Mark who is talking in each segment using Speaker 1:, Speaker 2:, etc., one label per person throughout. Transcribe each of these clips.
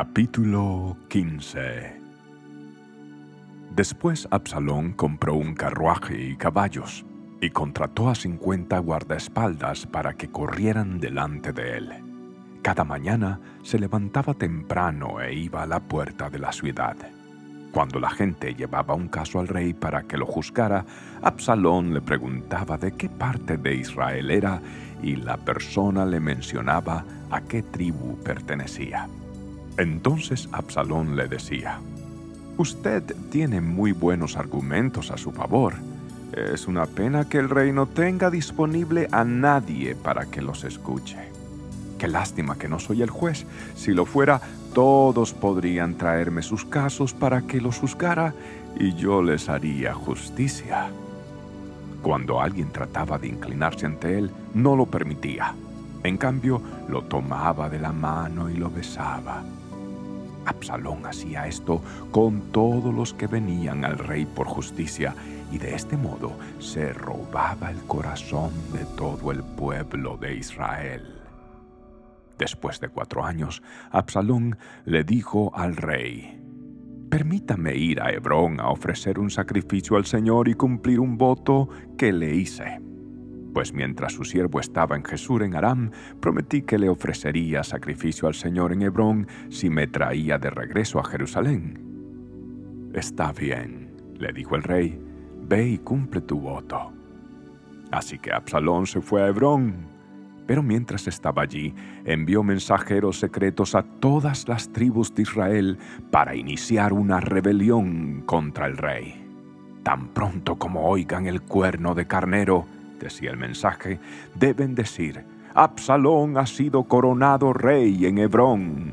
Speaker 1: Capítulo 15 Después Absalón compró un carruaje y caballos y contrató a cincuenta guardaespaldas para que corrieran delante de él. Cada mañana se levantaba temprano e iba a la puerta de la ciudad. Cuando la gente llevaba un caso al rey para que lo juzgara, Absalón le preguntaba de qué parte de Israel era y la persona le mencionaba a qué tribu pertenecía. Entonces Absalón le decía, Usted tiene muy buenos argumentos a su favor. Es una pena que el rey no tenga disponible a nadie para que los escuche. Qué lástima que no soy el juez. Si lo fuera, todos podrían traerme sus casos para que los juzgara y yo les haría justicia. Cuando alguien trataba de inclinarse ante él, no lo permitía. En cambio, lo tomaba de la mano y lo besaba. Absalón hacía esto con todos los que venían al rey por justicia y de este modo se robaba el corazón de todo el pueblo de Israel. Después de cuatro años, Absalón le dijo al rey, Permítame ir a Hebrón a ofrecer un sacrificio al Señor y cumplir un voto que le hice pues mientras su siervo estaba en Jesús en Aram, prometí que le ofrecería sacrificio al Señor en Hebrón si me traía de regreso a Jerusalén. Está bien, le dijo el rey, ve y cumple tu voto. Así que Absalón se fue a Hebrón, pero mientras estaba allí, envió mensajeros secretos a todas las tribus de Israel para iniciar una rebelión contra el rey. Tan pronto como oigan el cuerno de carnero, decía el mensaje, deben decir, Absalón ha sido coronado rey en Hebrón.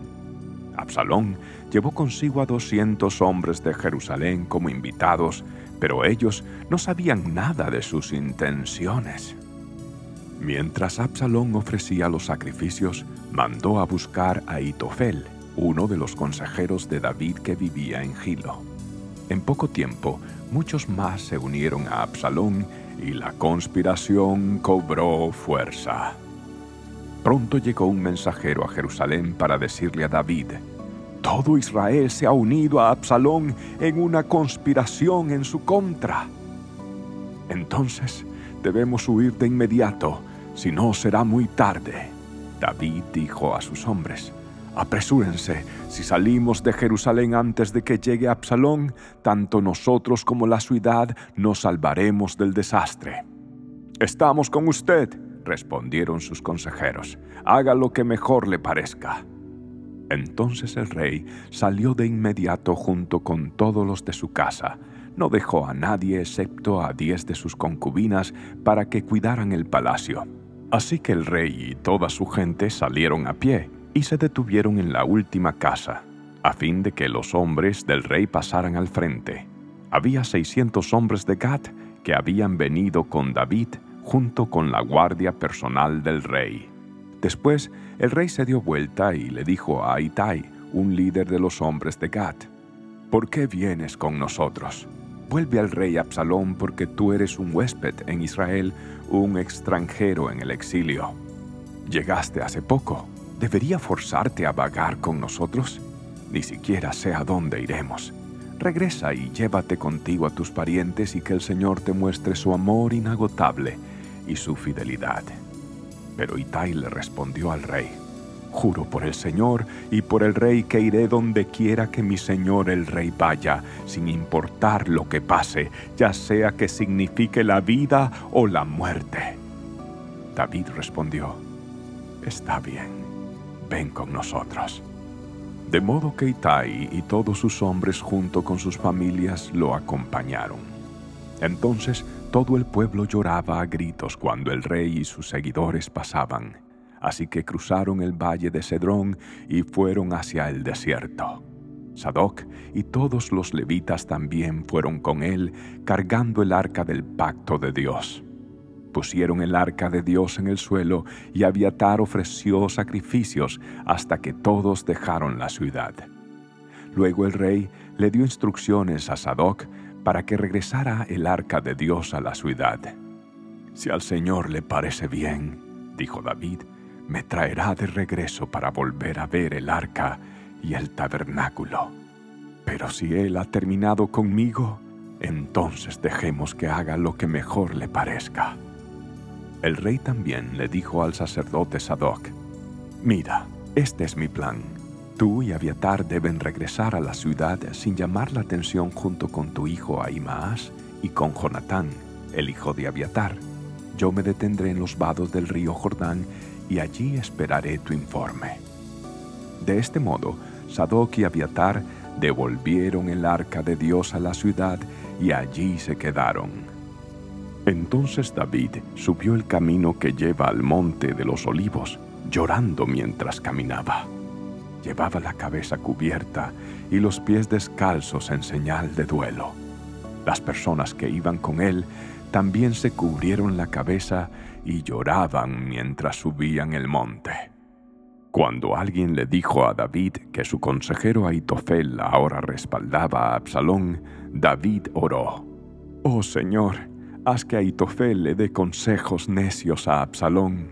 Speaker 1: Absalón llevó consigo a doscientos hombres de Jerusalén como invitados, pero ellos no sabían nada de sus intenciones. Mientras Absalón ofrecía los sacrificios, mandó a buscar a Itofel, uno de los consejeros de David que vivía en Gilo. En poco tiempo, muchos más se unieron a Absalón y la conspiración cobró fuerza. Pronto llegó un mensajero a Jerusalén para decirle a David, todo Israel se ha unido a Absalón en una conspiración en su contra. Entonces debemos huir de inmediato, si no será muy tarde. David dijo a sus hombres, Apresúrense, si salimos de Jerusalén antes de que llegue Absalón, tanto nosotros como la ciudad nos salvaremos del desastre. Estamos con usted, respondieron sus consejeros. Haga lo que mejor le parezca. Entonces el rey salió de inmediato junto con todos los de su casa. No dejó a nadie excepto a diez de sus concubinas para que cuidaran el palacio. Así que el rey y toda su gente salieron a pie y se detuvieron en la última casa, a fin de que los hombres del rey pasaran al frente. Había seiscientos hombres de Gad que habían venido con David junto con la guardia personal del rey. Después, el rey se dio vuelta y le dijo a Itai, un líder de los hombres de Gad, ¿Por qué vienes con nosotros? Vuelve al rey Absalón porque tú eres un huésped en Israel, un extranjero en el exilio. Llegaste hace poco ¿Debería forzarte a vagar con nosotros? Ni siquiera sé a dónde iremos. Regresa y llévate contigo a tus parientes y que el Señor te muestre su amor inagotable y su fidelidad. Pero Itai le respondió al rey, Juro por el Señor y por el rey que iré donde quiera que mi Señor el rey vaya, sin importar lo que pase, ya sea que signifique la vida o la muerte. David respondió, Está bien ven con nosotros. De modo que Itai y todos sus hombres junto con sus familias lo acompañaron. Entonces todo el pueblo lloraba a gritos cuando el rey y sus seguidores pasaban, así que cruzaron el valle de Cedrón y fueron hacia el desierto. Sadoc y todos los levitas también fueron con él cargando el arca del pacto de Dios pusieron el arca de Dios en el suelo y Abiatar ofreció sacrificios hasta que todos dejaron la ciudad. Luego el rey le dio instrucciones a Sadoc para que regresara el arca de Dios a la ciudad. Si al Señor le parece bien, dijo David, me traerá de regreso para volver a ver el arca y el tabernáculo. Pero si él ha terminado conmigo, entonces dejemos que haga lo que mejor le parezca. El rey también le dijo al sacerdote Sadoc, Mira, este es mi plan. Tú y Abiatar deben regresar a la ciudad sin llamar la atención junto con tu hijo Ahimaas y con Jonatán, el hijo de Abiatar. Yo me detendré en los vados del río Jordán y allí esperaré tu informe. De este modo, Sadoc y Abiatar devolvieron el arca de Dios a la ciudad y allí se quedaron. Entonces David subió el camino que lleva al monte de los olivos, llorando mientras caminaba. Llevaba la cabeza cubierta y los pies descalzos en señal de duelo. Las personas que iban con él también se cubrieron la cabeza y lloraban mientras subían el monte. Cuando alguien le dijo a David que su consejero Aitofel ahora respaldaba a Absalón, David oró, Oh Señor, haz que Aitofel le dé consejos necios a Absalón.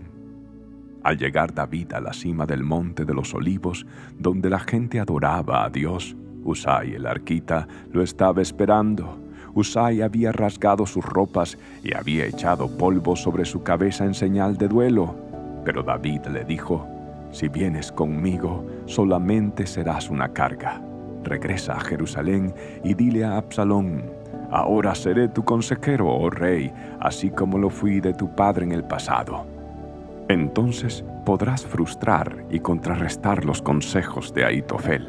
Speaker 1: Al llegar David a la cima del monte de los olivos, donde la gente adoraba a Dios, Usai el arquita lo estaba esperando. Usai había rasgado sus ropas y había echado polvo sobre su cabeza en señal de duelo. Pero David le dijo, si vienes conmigo, solamente serás una carga. Regresa a Jerusalén y dile a Absalón, ahora seré tu consejero, oh rey, así como lo fui de tu padre en el pasado. Entonces podrás frustrar y contrarrestar los consejos de Aitofel.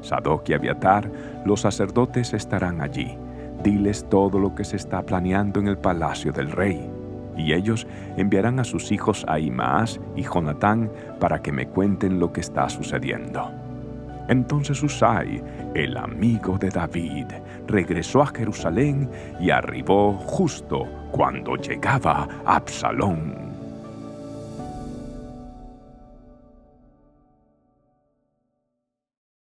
Speaker 1: Sadoc y Abiatar, los sacerdotes estarán allí. Diles todo lo que se está planeando en el palacio del rey y ellos enviarán a sus hijos Ahimaas y Jonatán para que me cuenten lo que está sucediendo. Entonces Usai, el amigo de David, regresó a Jerusalén y arribó justo cuando llegaba Absalón.